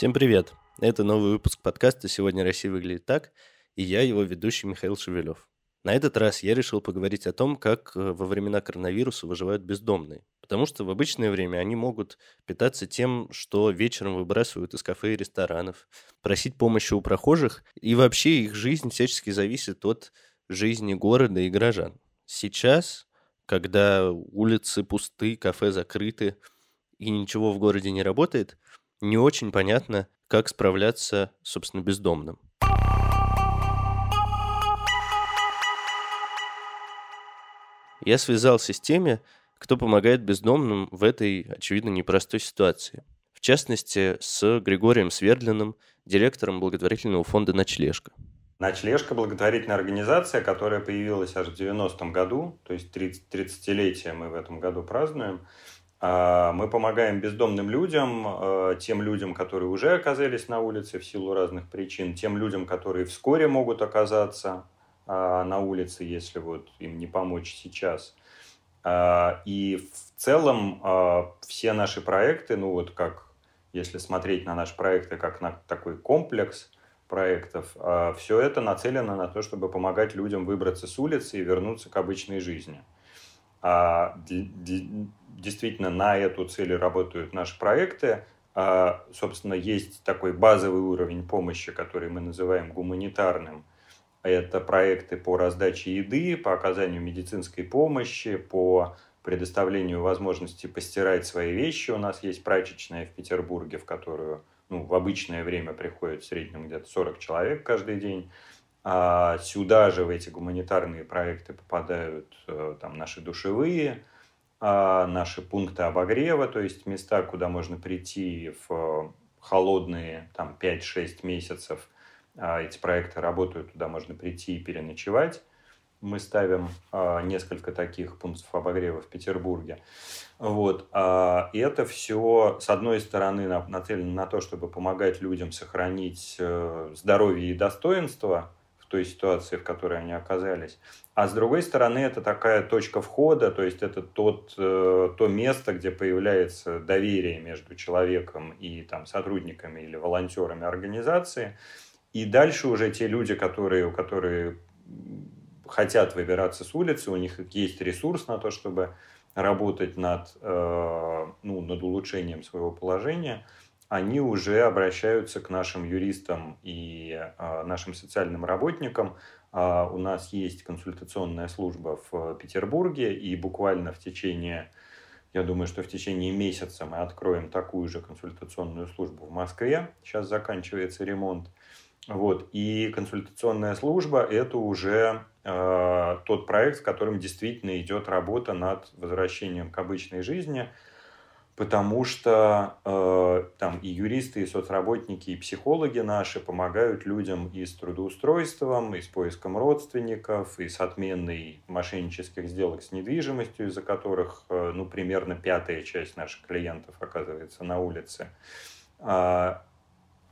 Всем привет! Это новый выпуск подкаста «Сегодня Россия выглядит так», и я его ведущий Михаил Шевелев. На этот раз я решил поговорить о том, как э, во времена коронавируса выживают бездомные. Потому что в обычное время они могут питаться тем, что вечером выбрасывают из кафе и ресторанов, просить помощи у прохожих, и вообще их жизнь всячески зависит от жизни города и горожан. Сейчас, когда улицы пусты, кафе закрыты и ничего в городе не работает – не очень понятно, как справляться, собственно, бездомным. Я связался с теми, кто помогает бездомным в этой, очевидно, непростой ситуации. В частности, с Григорием Свердлиным, директором благотворительного фонда «Ночлежка». «Ночлежка» – благотворительная организация, которая появилась аж в 90-м году, то есть 30, 30-летие мы в этом году празднуем. А, мы помогаем бездомным людям, а, тем людям, которые уже оказались на улице в силу разных причин, тем людям, которые вскоре могут оказаться а, на улице, если вот им не помочь сейчас. И в целом все наши проекты, ну вот как если смотреть на наши проекты как на такой комплекс проектов, все это нацелено на то, чтобы помогать людям выбраться с улицы и вернуться к обычной жизни. Действительно, на эту цель работают наши проекты. Собственно, есть такой базовый уровень помощи, который мы называем гуманитарным. Это проекты по раздаче еды, по оказанию медицинской помощи, по предоставлению возможности постирать свои вещи. У нас есть прачечная в Петербурге, в которую ну, в обычное время приходит в среднем где-то 40 человек каждый день. А сюда же в эти гуманитарные проекты попадают э, там, наши душевые, а наши пункты обогрева, то есть места, куда можно прийти в холодные там, 5-6 месяцев. А эти проекты работают, туда можно прийти и переночевать. Мы ставим а, несколько таких пунктов обогрева в Петербурге. Вот. И это все, с одной стороны, нацелено на то, чтобы помогать людям сохранить э, здоровье и достоинство, той ситуации, в которой они оказались. А с другой стороны, это такая точка входа, то есть это тот, э, то место, где появляется доверие между человеком и там, сотрудниками или волонтерами организации. И дальше уже те люди, которые, которые хотят выбираться с улицы, у них есть ресурс на то, чтобы работать над, э, ну, над улучшением своего положения – они уже обращаются к нашим юристам и э, нашим социальным работникам. Э, у нас есть консультационная служба в Петербурге, и буквально в течение, я думаю, что в течение месяца мы откроем такую же консультационную службу в Москве. Сейчас заканчивается ремонт. Вот. И консультационная служба – это уже э, тот проект, в котором действительно идет работа над возвращением к обычной жизни – потому что э, там и юристы, и соцработники, и психологи наши помогают людям и с трудоустройством, и с поиском родственников, и с отменой мошеннических сделок с недвижимостью, из-за которых э, ну, примерно пятая часть наших клиентов оказывается на улице, э,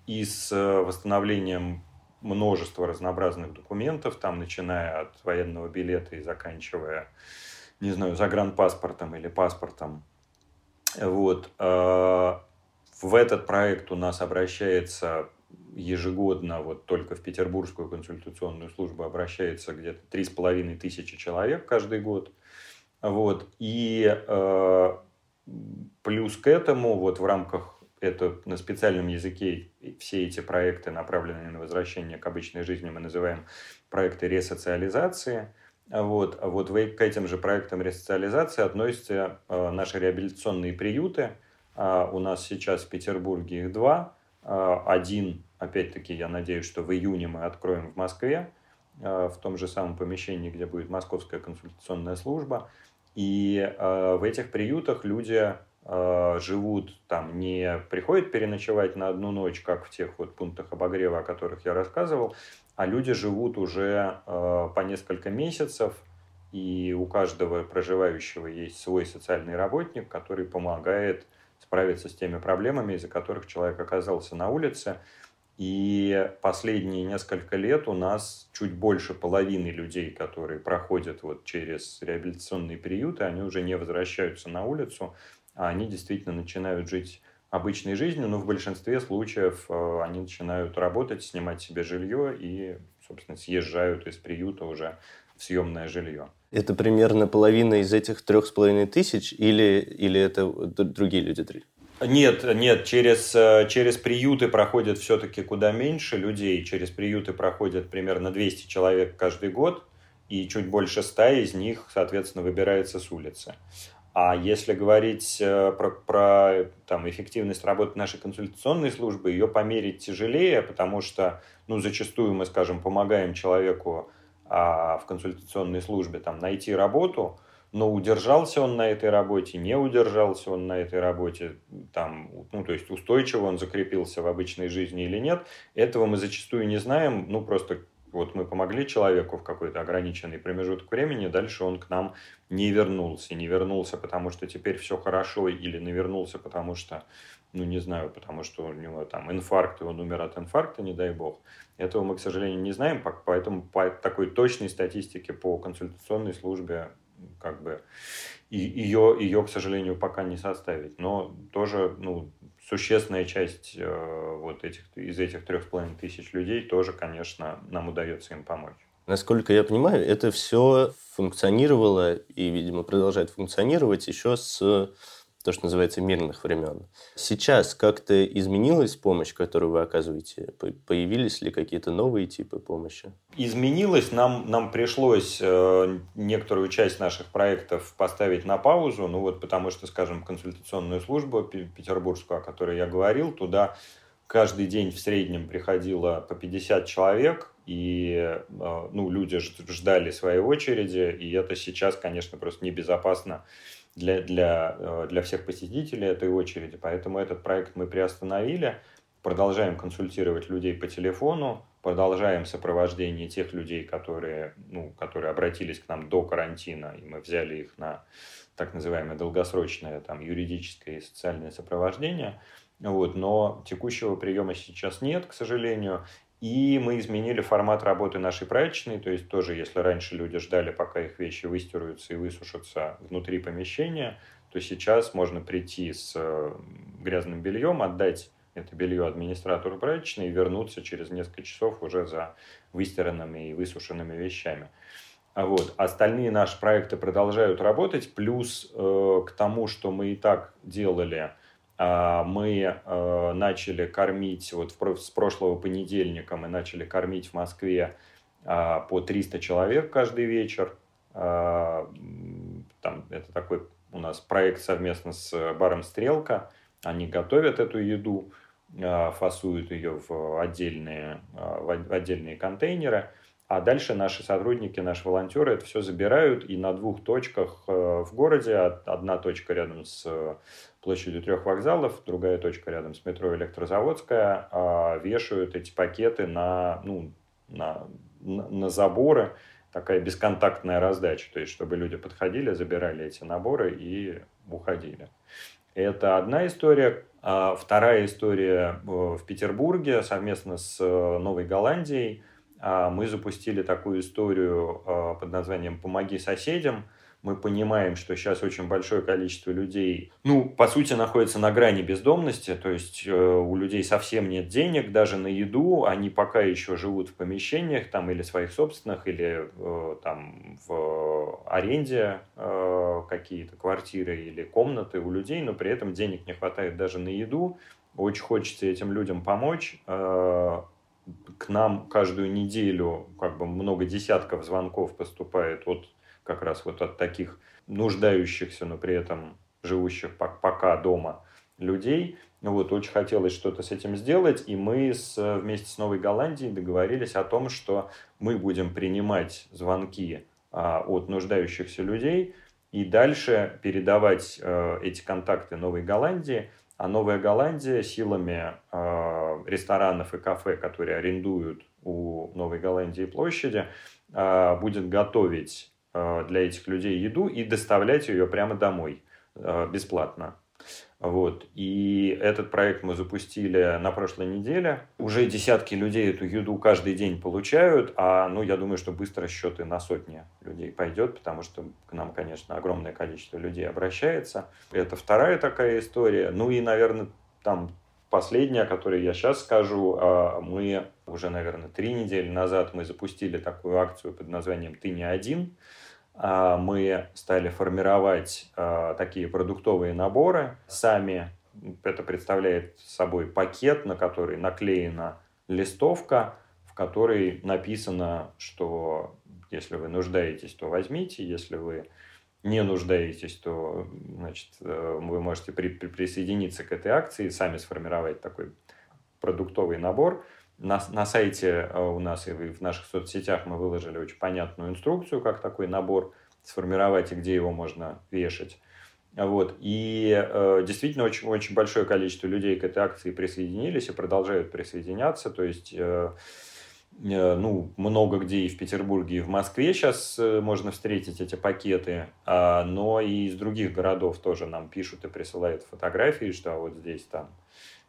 и с восстановлением множества разнообразных документов, там начиная от военного билета и заканчивая, не знаю, загранпаспортом или паспортом вот. А, в этот проект у нас обращается ежегодно, вот только в Петербургскую консультационную службу обращается где-то три с половиной тысячи человек каждый год. Вот. И э, плюс к этому, вот в рамках это на специальном языке все эти проекты, направленные на возвращение к обычной жизни, мы называем проекты ресоциализации – вот, а вот к этим же проектам ресоциализации относятся э, наши реабилитационные приюты. Э, у нас сейчас в Петербурге их два. Один, опять-таки, я надеюсь, что в июне мы откроем в Москве, э, в том же самом помещении, где будет Московская консультационная служба. И э, в этих приютах люди живут там, не приходят переночевать на одну ночь, как в тех вот пунктах обогрева, о которых я рассказывал, а люди живут уже э, по несколько месяцев, и у каждого проживающего есть свой социальный работник, который помогает справиться с теми проблемами, из-за которых человек оказался на улице. И последние несколько лет у нас чуть больше половины людей, которые проходят вот через реабилитационные приюты, они уже не возвращаются на улицу, а они действительно начинают жить обычной жизнью, но в большинстве случаев э, они начинают работать, снимать себе жилье и, собственно, съезжают из приюта уже в съемное жилье. Это примерно половина из этих трех с половиной тысяч или, или это другие люди? Нет, нет, через, э, через приюты проходит все-таки куда меньше людей. Через приюты проходит примерно 200 человек каждый год, и чуть больше 100 из них, соответственно, выбирается с улицы. А если говорить э, про, про там, эффективность работы нашей консультационной службы, ее померить тяжелее, потому что ну, зачастую мы, скажем, помогаем человеку а, в консультационной службе там, найти работу, но удержался он на этой работе, не удержался он на этой работе, там, ну, то есть устойчиво он закрепился в обычной жизни или нет, этого мы зачастую не знаем, ну, просто вот мы помогли человеку в какой-то ограниченный промежуток времени, дальше он к нам не вернулся. Не вернулся, потому что теперь все хорошо, или не вернулся, потому что, ну не знаю, потому что у него там инфаркт, и он умер от инфаркта, не дай бог. Этого мы, к сожалению, не знаем, поэтому по такой точной статистике по консультационной службе как бы и ее, ее, к сожалению, пока не составить. Но тоже, ну, существенная часть э, вот этих, из этих трех с половиной тысяч людей тоже, конечно, нам удается им помочь. Насколько я понимаю, это все функционировало и, видимо, продолжает функционировать еще с то, что называется, мирных времен. Сейчас как-то изменилась помощь, которую вы оказываете? Появились ли какие-то новые типы помощи? Изменилось. Нам, нам пришлось э, некоторую часть наших проектов поставить на паузу, ну вот потому что, скажем, консультационную службу петербургскую, о которой я говорил, туда каждый день в среднем приходило по 50 человек, и э, ну, люди ждали своей очереди, и это сейчас, конечно, просто небезопасно для, для, э, для всех посетителей этой очереди. Поэтому этот проект мы приостановили. Продолжаем консультировать людей по телефону, продолжаем сопровождение тех людей, которые, ну, которые обратились к нам до карантина, и мы взяли их на так называемое долгосрочное там, юридическое и социальное сопровождение. Вот, но текущего приема сейчас нет, к сожалению. И мы изменили формат работы нашей прачечной, то есть тоже, если раньше люди ждали, пока их вещи выстираются и высушатся внутри помещения, то сейчас можно прийти с э, грязным бельем, отдать это белье администратору прачечной и вернуться через несколько часов уже за выстиранными и высушенными вещами. А вот. Остальные наши проекты продолжают работать, плюс э, к тому, что мы и так делали – мы э, начали кормить, вот с прошлого понедельника мы начали кормить в Москве а, по 300 человек каждый вечер. А, там, это такой у нас проект совместно с баром «Стрелка». Они готовят эту еду, фасуют ее в отдельные, в отдельные контейнеры. А дальше наши сотрудники, наши волонтеры это все забирают и на двух точках э, в городе, одна точка рядом с площадью трех вокзалов, другая точка рядом с метро Электрозаводская, а, вешают эти пакеты на, ну, на, на заборы, такая бесконтактная раздача, то есть чтобы люди подходили, забирали эти наборы и уходили. Это одна история. А вторая история э, в Петербурге совместно с э, Новой Голландией. А, мы запустили такую историю под названием «Помоги соседям», мы понимаем, что сейчас очень большое количество людей, ну, по сути, находится на грани бездомности, то есть э, у людей совсем нет денег даже на еду, они пока еще живут в помещениях там или своих собственных, или э, там в аренде э, какие-то квартиры или комнаты у людей, но при этом денег не хватает даже на еду. Очень хочется этим людям помочь. Э, к нам каждую неделю как бы много десятков звонков поступает от как раз вот от таких нуждающихся, но при этом живущих пока дома людей. Вот, очень хотелось что-то с этим сделать, и мы с, вместе с Новой Голландией договорились о том, что мы будем принимать звонки а, от нуждающихся людей и дальше передавать а, эти контакты Новой Голландии, а Новая Голландия силами а, ресторанов и кафе, которые арендуют у Новой Голландии площади, а, будет готовить Э, для этих людей еду и доставлять ее прямо домой э, бесплатно. Вот. И этот проект мы запустили на прошлой неделе. Уже десятки людей эту еду каждый день получают, а ну, я думаю, что быстро счеты на сотни людей пойдет, потому что к нам, конечно, огромное количество людей обращается. Это вторая такая история. Ну и, наверное, там последняя, о которой я сейчас скажу, а, мы уже, наверное, три недели назад мы запустили такую акцию под названием «Ты не один». А, мы стали формировать а, такие продуктовые наборы сами. Это представляет собой пакет, на который наклеена листовка, в которой написано, что если вы нуждаетесь, то возьмите, если вы не нуждаетесь, то значит, э, вы можете при, при, присоединиться к этой акции, сами сформировать такой продуктовый набор. На, на сайте э, у нас и в наших соцсетях мы выложили очень понятную инструкцию, как такой набор сформировать и где его можно вешать. Вот. И э, действительно очень, очень большое количество людей к этой акции присоединились и продолжают присоединяться. То есть э, ну, много где и в Петербурге, и в Москве сейчас э, можно встретить эти пакеты, а, но и из других городов тоже нам пишут и присылают фотографии, что вот здесь там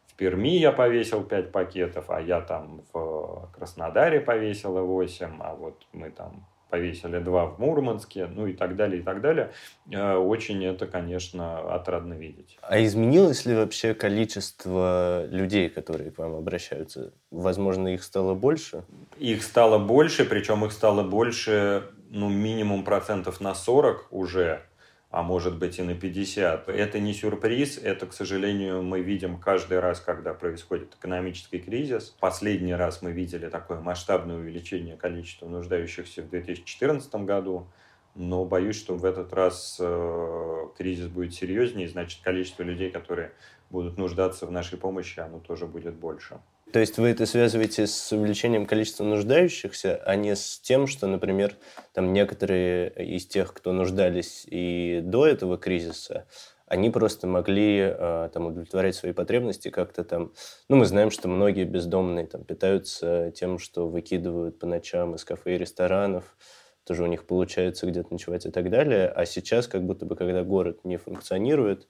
в Перми я повесил 5 пакетов, а я там в Краснодаре повесила 8, а вот мы там повесили два в Мурманске, ну и так далее, и так далее. Э, очень это, конечно, отрадно видеть. А изменилось ли вообще количество людей, которые к вам обращаются? Возможно, их стало больше? Их стало больше, причем их стало больше, ну, минимум процентов на 40 уже а может быть и на 50. Это не сюрприз, это, к сожалению, мы видим каждый раз, когда происходит экономический кризис. Последний раз мы видели такое масштабное увеличение количества нуждающихся в 2014 году, но боюсь, что в этот раз э, кризис будет серьезнее, значит, количество людей, которые будут нуждаться в нашей помощи, оно тоже будет больше. То есть вы это связываете с увеличением количества нуждающихся, а не с тем, что, например, там некоторые из тех, кто нуждались и до этого кризиса, они просто могли э, там удовлетворять свои потребности как-то там. Ну, мы знаем, что многие бездомные там питаются тем, что выкидывают по ночам из кафе и ресторанов, тоже у них получается где-то ночевать и так далее. А сейчас, как будто бы, когда город не функционирует,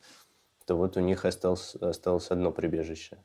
то вот у них осталось, осталось одно прибежище.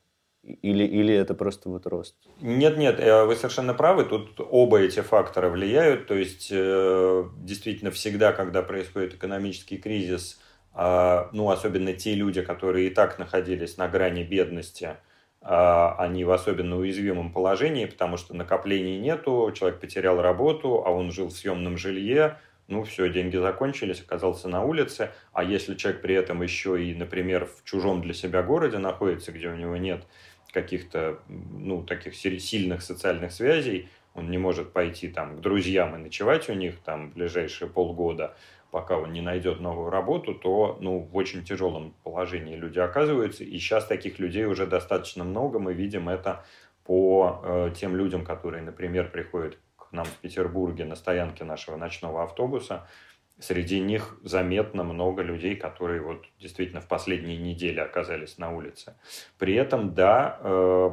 Или, или это просто вот рост? Нет, нет, э, вы совершенно правы. Тут оба эти фактора влияют. То есть, э, действительно, всегда, когда происходит экономический кризис, а, ну, особенно те люди, которые и так находились на грани бедности, а, они в особенно уязвимом положении, потому что накоплений нету, человек потерял работу, а он жил в съемном жилье, ну все, деньги закончились, оказался на улице, а если человек при этом еще и, например, в чужом для себя городе находится, где у него нет каких-то, ну, таких сильных социальных связей, он не может пойти там к друзьям и ночевать у них там ближайшие полгода, пока он не найдет новую работу, то ну, в очень тяжелом положении люди оказываются. И сейчас таких людей уже достаточно много. Мы видим это по э, тем людям, которые, например, приходят к нам в Петербурге на стоянке нашего ночного автобуса. Среди них заметно много людей, которые вот действительно в последние недели оказались на улице. При этом, да, э,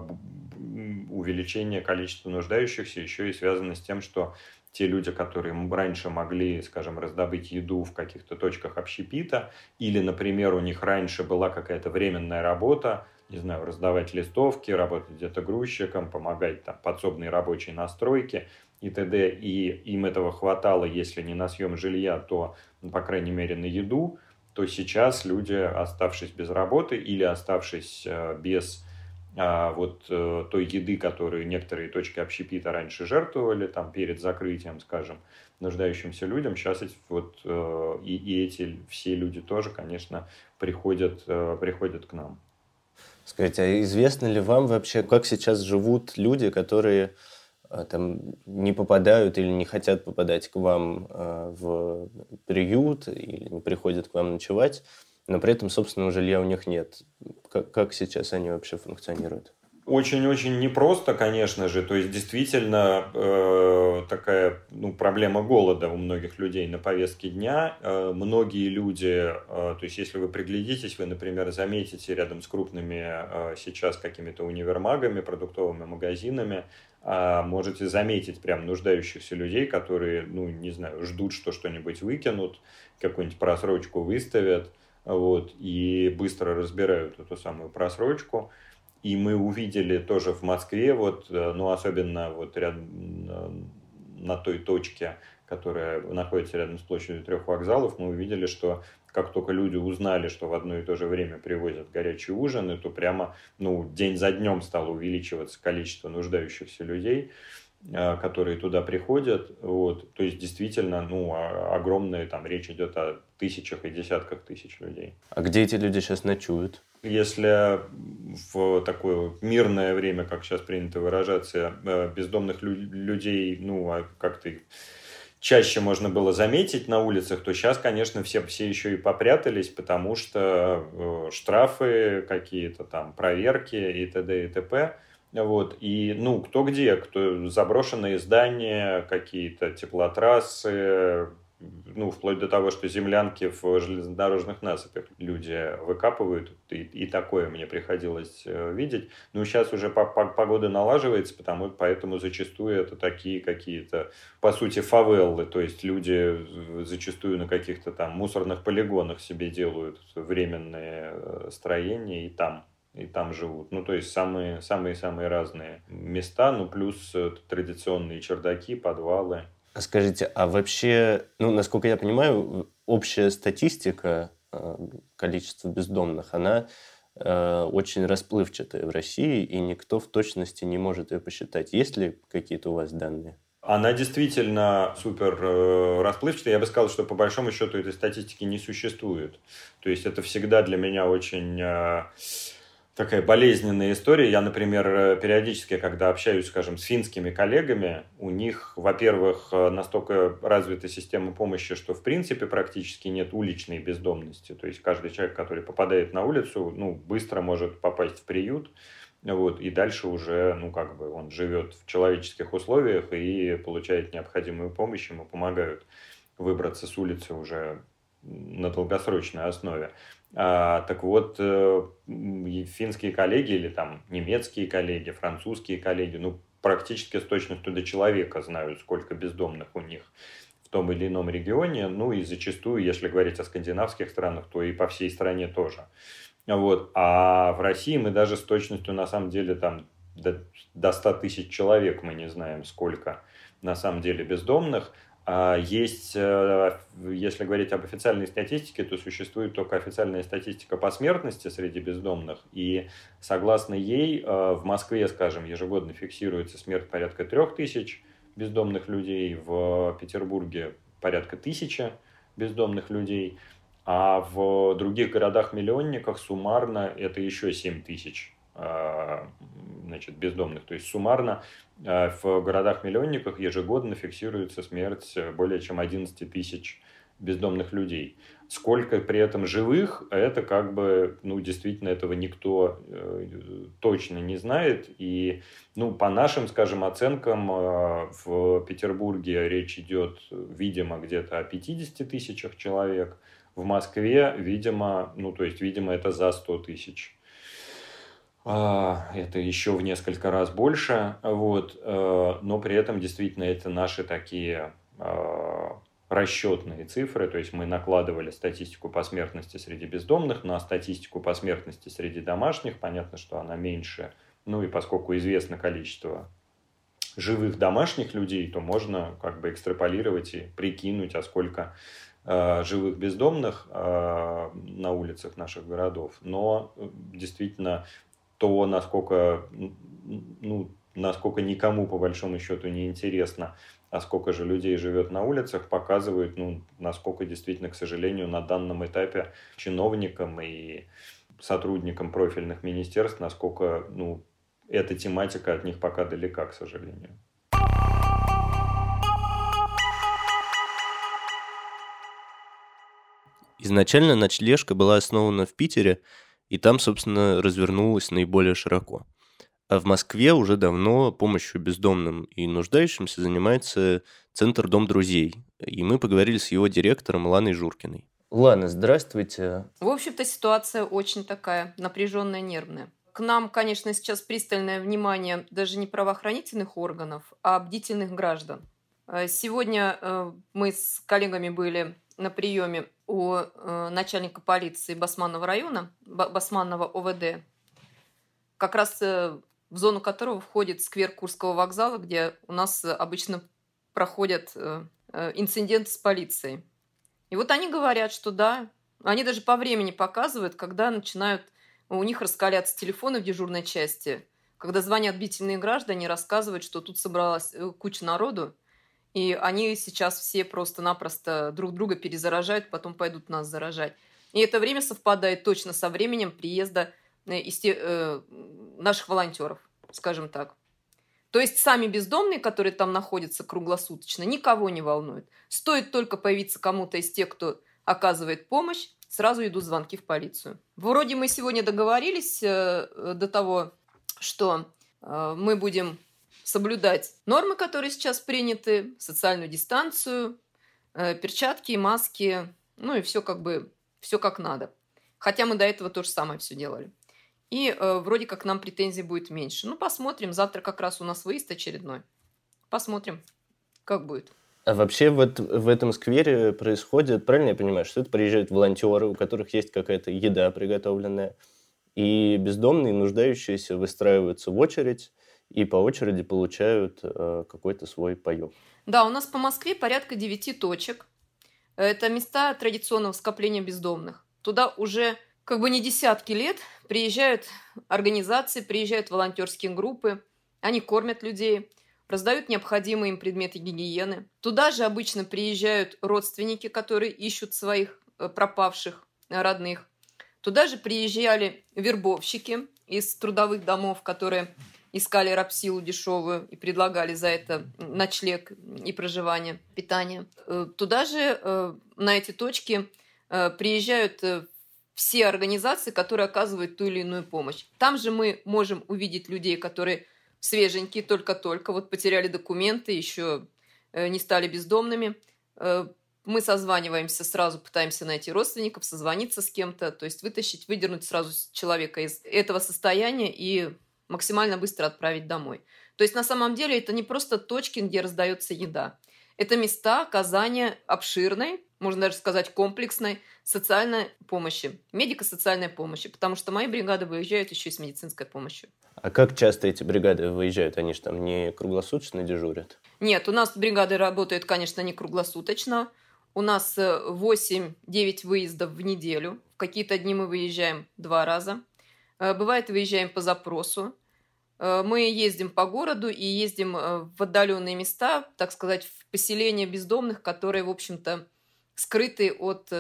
увеличение количества нуждающихся еще и связано с тем, что те люди, которые раньше могли, скажем, раздобыть еду в каких-то точках общепита, или, например, у них раньше была какая-то временная работа, не знаю, раздавать листовки, работать где-то грузчиком, помогать там подсобной рабочей настройке, и т.д. И им этого хватало, если не на съем жилья, то, ну, по крайней мере, на еду, то сейчас люди, оставшись без работы или оставшись э, без а, вот э, той еды, которую некоторые точки общепита раньше жертвовали, там, перед закрытием, скажем, нуждающимся людям, сейчас вот, э, и, и эти все люди тоже, конечно, приходят, приходят к нам. Скажите, а известно ли вам вообще, как сейчас живут люди, которые там не попадают или не хотят попадать к вам а, в приют или не приходят к вам ночевать, но при этом собственного жилья у них нет. Как, как сейчас они вообще функционируют? Очень-очень непросто, конечно же. То есть действительно э, такая ну, проблема голода у многих людей на повестке дня. Э, многие люди, э, то есть если вы приглядитесь, вы, например, заметите рядом с крупными э, сейчас какими-то универмагами, продуктовыми магазинами, можете заметить прям нуждающихся людей, которые, ну, не знаю, ждут, что что-нибудь выкинут, какую-нибудь просрочку выставят, вот, и быстро разбирают эту самую просрочку. И мы увидели тоже в Москве, вот, э, ну, особенно вот рядом э, на той точке, которая находится рядом с площадью трех вокзалов, мы увидели, что как только люди узнали, что в одно и то же время привозят горячие ужины, то прямо ну, день за днем стало увеличиваться количество нуждающихся людей, э, которые туда приходят. Вот. То есть действительно ну, огромная там речь идет о тысячах и десятках тысяч людей. А где эти люди сейчас ночуют? Если в такое мирное время, как сейчас принято выражаться, э, бездомных людей, ну, а как-то чаще можно было заметить на улицах, то сейчас, конечно, все, все еще и попрятались, потому что э, штрафы какие-то там, проверки и т.д. и т.п. Вот. И, ну, кто где, кто заброшенные здания, какие-то теплотрассы, ну, вплоть до того, что землянки в железнодорожных насыпях люди выкапывают, и, и такое мне приходилось э, видеть. Ну, сейчас уже по, по, погода налаживается, потому, поэтому зачастую это такие какие-то, по сути, фавеллы, то есть люди зачастую на каких-то там мусорных полигонах себе делают временные э, строения и там и там живут. Ну, то есть самые, самые, самые разные места, ну, плюс э, традиционные чердаки, подвалы. Скажите, а вообще, ну, насколько я понимаю, общая статистика э, количества бездомных, она э, очень расплывчатая в России, и никто в точности не может ее посчитать. Есть ли какие-то у вас данные? Она действительно супер э, расплывчатая. Я бы сказал, что по большому счету этой статистики не существует. То есть это всегда для меня очень такая болезненная история. Я, например, э, периодически, когда общаюсь, скажем, с финскими коллегами, у них, во-первых, э, настолько развита система помощи, что, в принципе, практически нет уличной бездомности. То есть каждый человек, который попадает на улицу, ну, быстро может попасть в приют, вот, и дальше уже, ну, как бы он живет в человеческих условиях и получает необходимую помощь, ему помогают выбраться с улицы уже на долгосрочной основе. А, так вот, э, финские коллеги или там немецкие коллеги, французские коллеги, ну, практически с точностью до человека знают, сколько бездомных у них в том или ином регионе. Ну и зачастую, если говорить о скандинавских странах, то и по всей стране тоже. Вот. А в России мы даже с точностью, на самом деле, там до, до 100 тысяч человек мы не знаем, сколько на самом деле бездомных. А есть, э, если говорить об официальной статистике, то существует только официальная статистика по смертности среди бездомных. И согласно ей, э, в Москве, скажем, ежегодно фиксируется смерть порядка трех тысяч бездомных людей, в Петербурге порядка тысячи бездомных людей, а в других городах-миллионниках суммарно это еще 7 тысяч значит, бездомных. То есть суммарно э, в городах-миллионниках ежегодно фиксируется смерть более чем 11 тысяч бездомных людей. Сколько при этом живых, это как бы, ну, действительно, этого никто э, точно не знает. И, ну, по нашим, скажем, оценкам, э, в Петербурге речь идет, видимо, где-то о 50 тысячах человек. В Москве, видимо, ну, то есть, видимо, это за 100 тысяч а, это еще в несколько раз больше, вот, э, но при этом действительно это наши такие а, расчетные цифры, то есть мы накладывали статистику по смертности среди бездомных на статистику по смертности среди домашних, понятно, что она меньше, ну и поскольку известно количество живых домашних людей, то можно как бы экстраполировать и прикинуть, а сколько э, живых бездомных э, на улицах наших городов. Но э, действительно то, насколько, ну, насколько никому по большому счету не интересно, а сколько же людей живет на улицах, показывает, ну, насколько действительно, к сожалению, на данном этапе чиновникам и сотрудникам профильных министерств, насколько, ну, эта тематика от них пока далека, к сожалению. Изначально ночлежка была основана в Питере и там, собственно, развернулась наиболее широко. А в Москве уже давно помощью бездомным и нуждающимся занимается Центр Дом друзей. И мы поговорили с его директором Ланой Журкиной. Лана, здравствуйте. В общем-то, ситуация очень такая напряженная, нервная. К нам, конечно, сейчас пристальное внимание даже не правоохранительных органов, а бдительных граждан. Э, сегодня э, мы с коллегами были на приеме у э, начальника полиции Басманного района, Басманного ОВД, как раз э, в зону которого входит сквер Курского вокзала, где у нас обычно проходят э, э, инцидент с полицией. И вот они говорят, что да, они даже по времени показывают, когда начинают у них раскаляться телефоны в дежурной части, когда звонят бдительные граждане, рассказывают, что тут собралась э, куча народу, и они сейчас все просто-напросто друг друга перезаражают, потом пойдут нас заражать. И это время совпадает точно со временем приезда э, э, наших волонтеров, скажем так. То есть сами бездомные, которые там находятся круглосуточно, никого не волнуют. Стоит только появиться кому-то из тех, кто оказывает помощь, сразу идут звонки в полицию. Вроде мы сегодня договорились э, до того, что мы будем соблюдать нормы, которые сейчас приняты, социальную дистанцию, э, перчатки, маски, ну и все как бы, все как надо. Хотя мы до этого то же самое все делали. И э, вроде как нам претензий будет меньше. Ну, посмотрим. Завтра как раз у нас выезд очередной. Посмотрим, как будет. А вообще вот в этом сквере происходит, правильно я понимаю, что это приезжают волонтеры, у которых есть какая-то еда приготовленная, и бездомные, нуждающиеся, выстраиваются в очередь и по очереди получают э, какой-то свой паёк. Да, у нас по Москве порядка девяти точек. Это места традиционного скопления бездомных. Туда уже как бы не десятки лет приезжают организации, приезжают волонтерские группы, они кормят людей, раздают необходимые им предметы гигиены. Туда же обычно приезжают родственники, которые ищут своих э, пропавших родных. Туда же приезжали вербовщики из трудовых домов, которые искали рабсилу дешевую и предлагали за это ночлег и проживание, питание. Э, туда же, э, на эти точки, приезжают все организации, которые оказывают ту или иную помощь. Там же мы можем увидеть людей, которые свеженькие, только-только, вот потеряли документы, еще э, не стали бездомными. Э, мы созваниваемся сразу, пытаемся найти родственников, созвониться с кем-то, то есть вытащить, выдернуть сразу человека из этого состояния и максимально быстро отправить домой. То есть на самом деле это не просто точки, где раздается еда. Это места оказания обширной, можно даже сказать комплексной социальной помощи, медико-социальной помощи, потому что мои бригады выезжают еще и с медицинской помощью. А как часто эти бригады выезжают? Они же там не круглосуточно дежурят? Нет, у нас бригады работают, конечно, не круглосуточно. У нас 8-9 э, выездов в неделю. В какие-то дни мы выезжаем два раза. Э, бывает, выезжаем по запросу. Э, мы ездим по городу и ездим в отдаленные места, так сказать, в поселения бездомных, которые, в общем-то, скрыты от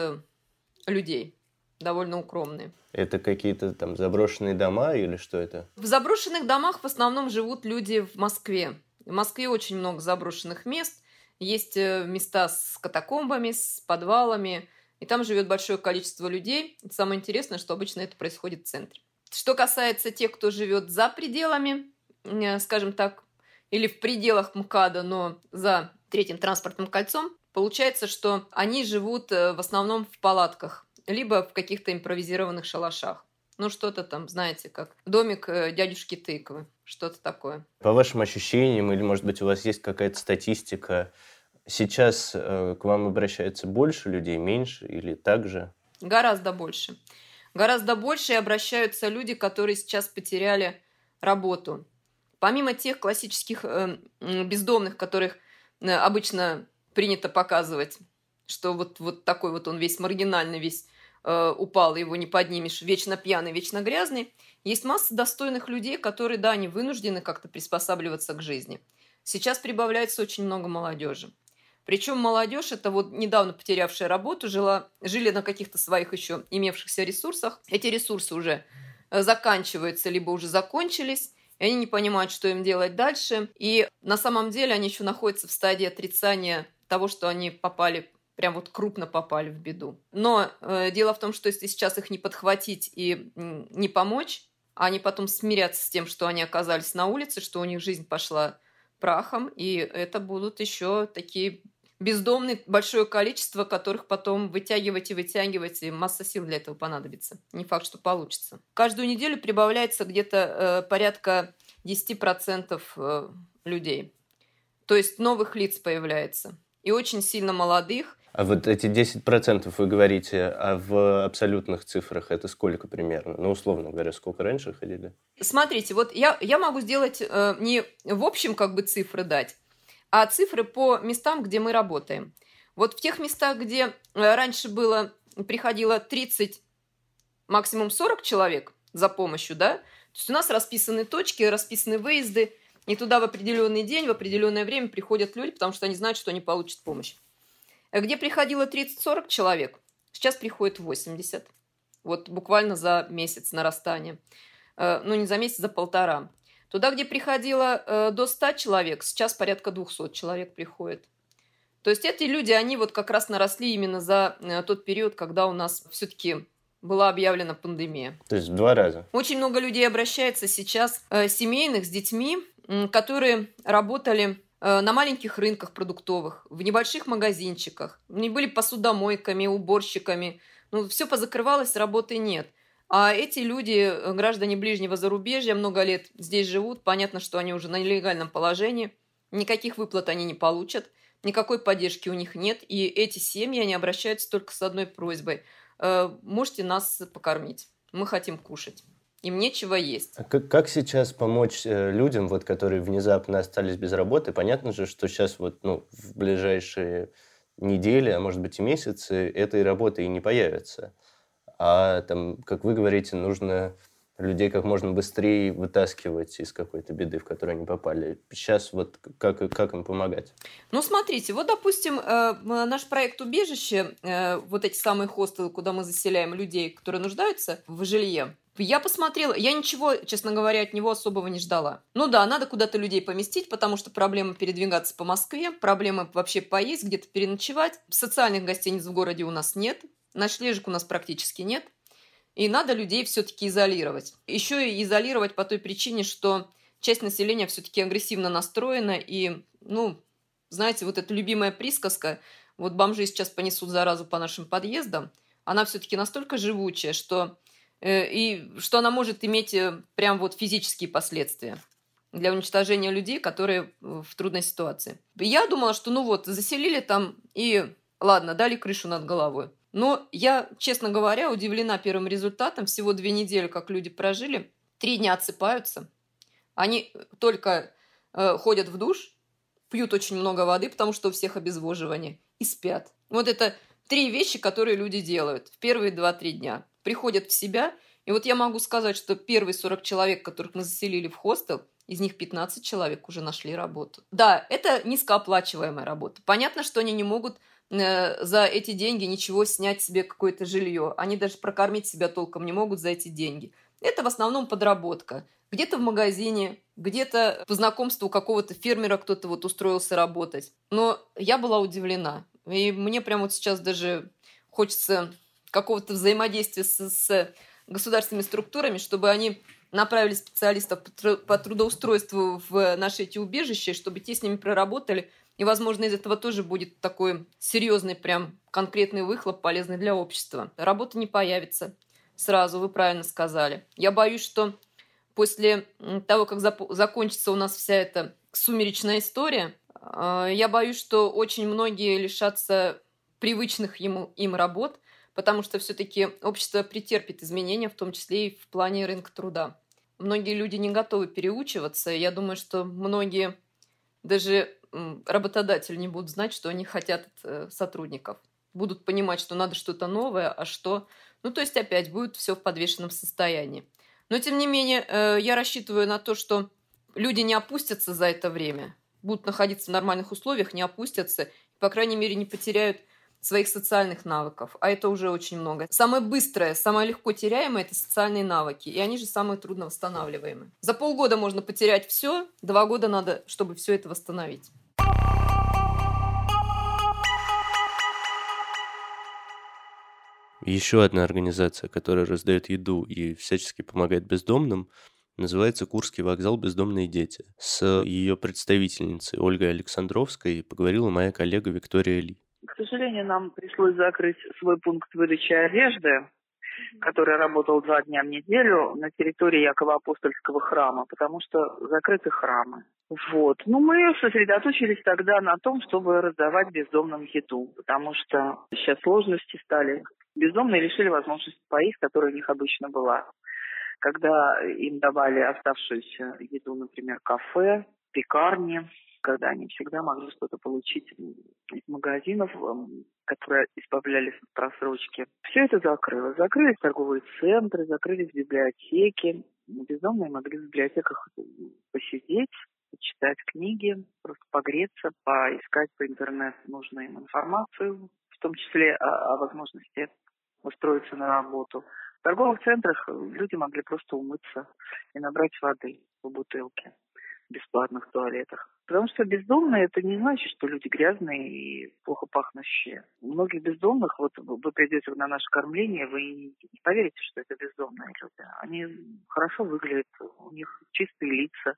людей, довольно укромные. Это какие-то там заброшенные дома или что это? В заброшенных домах в основном живут люди в Москве. В Москве очень много заброшенных мест. Есть э, места с катакомбами, с подвалами. И там живет большое количество людей. Самое интересное, что обычно это происходит в центре. Что касается тех, кто живет за пределами, э, скажем так, или в пределах МКАДа, но за третьим транспортным кольцом, получается, что они живут э, в основном в палатках либо в каких-то импровизированных шалашах. Ну, что-то там, знаете, как домик э, дядюшки Тыковы, что-то такое. По вашим ощущениям, или, может быть, у вас есть какая-то статистика, сейчас к вам обращается больше людей, меньше или так же? Гораздо больше. Гораздо больше и обращаются люди, которые сейчас потеряли работу. Помимо тех классических э, бездомных, которых э, обычно принято показывать, что вот, вот такой вот он весь маргинальный, весь э, упал, его не поднимешь, вечно пьяный, вечно грязный. Есть масса достойных людей, которые, да, они вынуждены как-то приспосабливаться к жизни. Сейчас прибавляется очень много молодежи. Причем молодежь, это вот недавно потерявшая работу, жила, жили на каких-то своих еще имевшихся ресурсах. Эти ресурсы уже э, заканчиваются, либо уже закончились, и они не понимают, что им делать дальше. И на самом деле они еще находятся в стадии отрицания того, что они попали прям вот крупно попали в беду. Но э, дело в том, что если сейчас их не подхватить и не помочь, они потом смирятся с тем, что они оказались на улице, что у них жизнь пошла прахом, и это будут еще такие бездомные, большое количество, которых потом вытягивать и вытягивать, и масса сил для этого понадобится. Не факт, что получится. Каждую неделю прибавляется где-то э, порядка 10% э, людей. То есть новых лиц появляется. И очень сильно молодых. А вот эти 10% вы говорите, а в абсолютных цифрах это сколько примерно? Ну, условно говоря, сколько раньше ходили? Смотрите, вот я, я могу сделать э, не в общем как бы цифры дать, а цифры по местам, где мы работаем. Вот в тех местах, где э, раньше было, приходило 30, максимум 40 человек за помощью, да, то есть у нас расписаны точки, расписаны выезды, и туда в определенный день, в определенное время приходят люди, потому что они знают, что они получат помощь. Где приходило 30-40 человек, сейчас приходит 80. Вот буквально за месяц нарастание. Э, ну, не за месяц, за полтора. Туда, где приходило э, до 100 человек, сейчас порядка 200 человек приходит. То есть эти люди, они вот как раз наросли именно за э, тот период, когда у нас все-таки была объявлена пандемия. То есть в два раза. Очень много людей обращается сейчас э, семейных с детьми, э, которые работали э, на маленьких рынках продуктовых, в небольших магазинчиках. Они были посудомойками, уборщиками. Ну, все позакрывалось, работы нет. А эти люди, э, граждане ближнего зарубежья, много лет здесь живут. Понятно, что они уже на нелегальном положении. Никаких выплат они не получат. Никакой поддержки у них нет. И эти семьи, они обращаются только с одной просьбой. Э, можете нас покормить. Мы хотим кушать. Им нечего есть. А как, как сейчас помочь э, людям, вот, которые внезапно остались без работы? Понятно же, что сейчас вот, ну, в ближайшие недели, а может быть и месяцы этой работы и не появится а там, как вы говорите, нужно людей как можно быстрее вытаскивать из какой-то беды, в которую они попали. Сейчас вот как, как им помогать? Ну, смотрите, вот, допустим, э, наш проект «Убежище», э, вот эти самые хостелы, куда мы заселяем людей, которые нуждаются в жилье, я посмотрела, я ничего, честно говоря, от него особого не ждала. Ну да, надо куда-то людей поместить, потому что проблема передвигаться по Москве, проблема вообще поесть, где-то переночевать. Социальных гостиниц в городе у нас нет, Ночлежек у нас практически нет. И надо людей все-таки изолировать. Еще и изолировать по той причине, что часть населения все-таки агрессивно настроена. И, ну, знаете, вот эта любимая присказка, вот бомжи сейчас понесут заразу по нашим подъездам, она все-таки настолько живучая, что, э, и, что она может иметь э, прям вот физические последствия для уничтожения людей, которые в трудной ситуации. Я думала, что ну вот, заселили там и, ладно, дали крышу над головой. Но я, честно говоря, удивлена первым результатом. Всего две недели, как люди прожили. Три дня отсыпаются. Они только э, ходят в душ, пьют очень много воды, потому что у всех обезвоживание, и спят. Вот это три вещи, которые люди делают в первые два-три дня. Приходят в себя, и вот я могу сказать, что первые 40 человек, которых мы заселили в хостел, из них 15 человек уже нашли работу. Да, это низкооплачиваемая работа. Понятно, что они не могут за эти деньги ничего снять себе какое-то жилье. Они даже прокормить себя толком не могут за эти деньги. Это в основном подработка. Где-то в магазине, где-то по знакомству какого-то фермера кто-то вот устроился работать. Но я была удивлена. И мне прямо вот сейчас даже хочется какого-то взаимодействия с, с государственными структурами, чтобы они направили специалистов по трудоустройству в наши эти убежища, чтобы те с ними проработали – и, возможно, из этого тоже будет такой серьезный, прям конкретный выхлоп, полезный для общества. Работа не появится сразу, вы правильно сказали. Я боюсь, что после того, как закончится у нас вся эта сумеречная история, э, я боюсь, что очень многие лишатся привычных ему, им работ, потому что все-таки общество претерпит изменения, в том числе и в плане рынка труда. Многие люди не готовы переучиваться. Я думаю, что многие даже работодатели не будут знать, что они хотят от э, сотрудников. Будут понимать, что надо что-то новое, а что... Ну, то есть опять будет все в подвешенном состоянии. Но, тем не менее, э, я рассчитываю на то, что люди не опустятся за это время, будут находиться в нормальных условиях, не опустятся, по крайней мере, не потеряют своих социальных навыков, а это уже очень много. Самое быстрое, самое легко теряемое – это социальные навыки, и они же самые трудно восстанавливаемые. За полгода можно потерять все, два года надо, чтобы все это восстановить. Еще одна организация, которая раздает еду и всячески помогает бездомным, называется Курский вокзал «Бездомные дети». С ее представительницей Ольгой Александровской поговорила моя коллега Виктория Ли. К сожалению, нам пришлось закрыть свой пункт выдачи одежды, который работал два дня в неделю на территории Якова-Апостольского храма, потому что закрыты храмы. Вот. Ну, мы сосредоточились тогда на том, чтобы раздавать бездомным еду, потому что сейчас сложности стали. Бездомные лишили возможности поесть, которая у них обычно была. Когда им давали оставшуюся еду, например, кафе, пекарни, когда они всегда могли что-то получить из магазинов, эм, которые избавлялись от просрочки. Все это закрылось. Закрылись торговые центры, закрылись библиотеки. Бездомные могли в библиотеках посидеть, почитать книги, просто погреться, поискать по интернету нужную им информацию, в том числе о, о возможности устроиться на работу. В торговых центрах люди могли просто умыться и набрать воды в бутылке бесплатных туалетах. Потому что бездомные это не значит, что люди грязные и плохо пахнущие. Многих бездомных, вот вы придете на наше кормление, вы не поверите, что это бездомные люди. Они хорошо выглядят, у них чистые лица,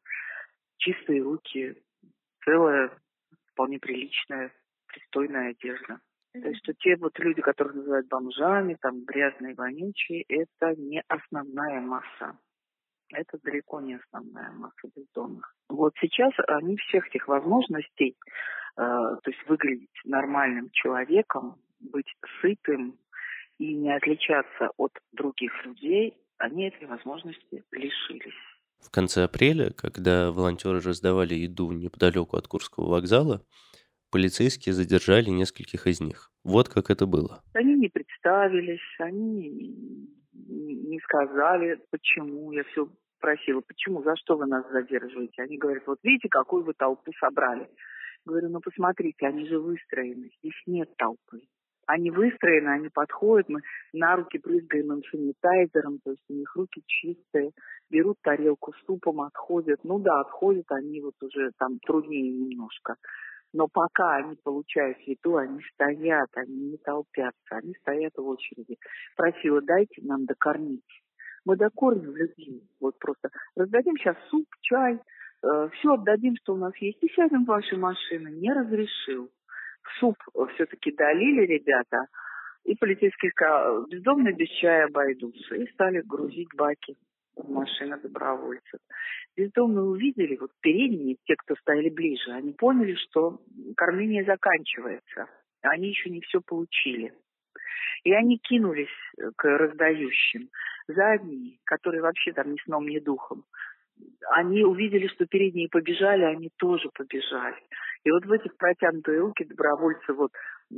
чистые руки, целая, вполне приличная, пристойная одежда. То есть, что те вот люди, которых называют бомжами, там, грязные, вонючие, это не основная масса. Это далеко не основная масса бездомных. Вот сейчас они всех этих возможностей, э, то есть выглядеть нормальным человеком, быть сытым и не отличаться от других людей, они этой возможности лишились. В конце апреля, когда волонтеры раздавали еду неподалеку от Курского вокзала, полицейские задержали нескольких из них. Вот как это было. Они не представились, они не сказали, почему. Я все просила, почему, за что вы нас задерживаете? Они говорят, вот видите, какую вы толпу собрали. Говорю, ну посмотрите, они же выстроены, здесь нет толпы. Они выстроены, они подходят, мы на руки брызгаем им санитайзером, то есть у них руки чистые, берут тарелку с супом, отходят. Ну да, отходят они вот уже там труднее немножко. Но пока они получают еду, они стоят, они не толпятся, они стоят в очереди. Просила, дайте нам докормить. Мы докормим людей. Вот просто раздадим сейчас суп, чай, э, все отдадим, что у нас есть, и сядем в ваши машины. Не разрешил. Суп все-таки долили ребята, и полицейские сказали, бездомные без чая обойдутся. И стали грузить баки в машины добровольцев. Бездомные увидели, вот передние, те, кто стояли ближе, они поняли, что кормление заканчивается. Они еще не все получили. И они кинулись к раздающим. Задние, которые вообще там ни сном, ни духом, они увидели, что передние побежали, они тоже побежали. И вот в этих протянутые руки добровольцы вот э,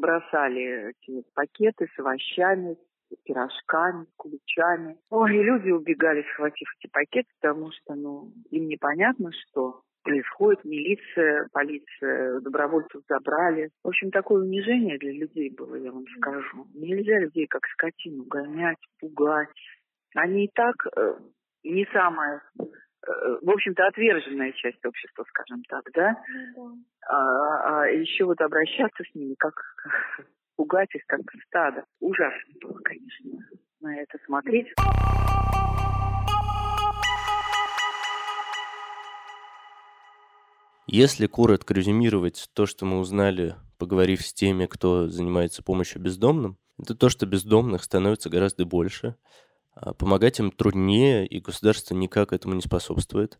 бросали пакеты с овощами, с пирожками, с куличами. Ой, и люди убегали, схватив эти пакеты, потому что, ну, им непонятно, что происходит. Милиция, полиция, добровольцев забрали. В общем, такое унижение для людей было, я вам скажу. Нельзя людей как скотину гонять, пугать. Они и так э, не самая, э, в общем-то, отверженная часть общества, скажем так, да? Ну да. А, а еще вот обращаться с ними, как пугать их, как стадо. Ужасно было, конечно, на это смотреть. Если коротко резюмировать то, что мы узнали, поговорив с теми, кто занимается помощью бездомным, это то, что бездомных становится гораздо больше, а помогать им труднее, и государство никак этому не способствует.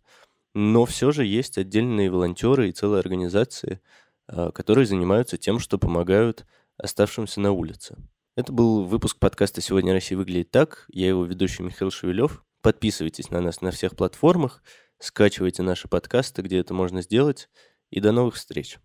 Но все же есть отдельные волонтеры и целые организации, а, которые занимаются тем, что помогают оставшимся на улице. Это был выпуск подкаста «Сегодня Россия выглядит так». Я его ведущий Михаил Шевелев. Подписывайтесь на нас на всех платформах – Скачивайте наши подкасты, где это можно сделать. И до новых встреч.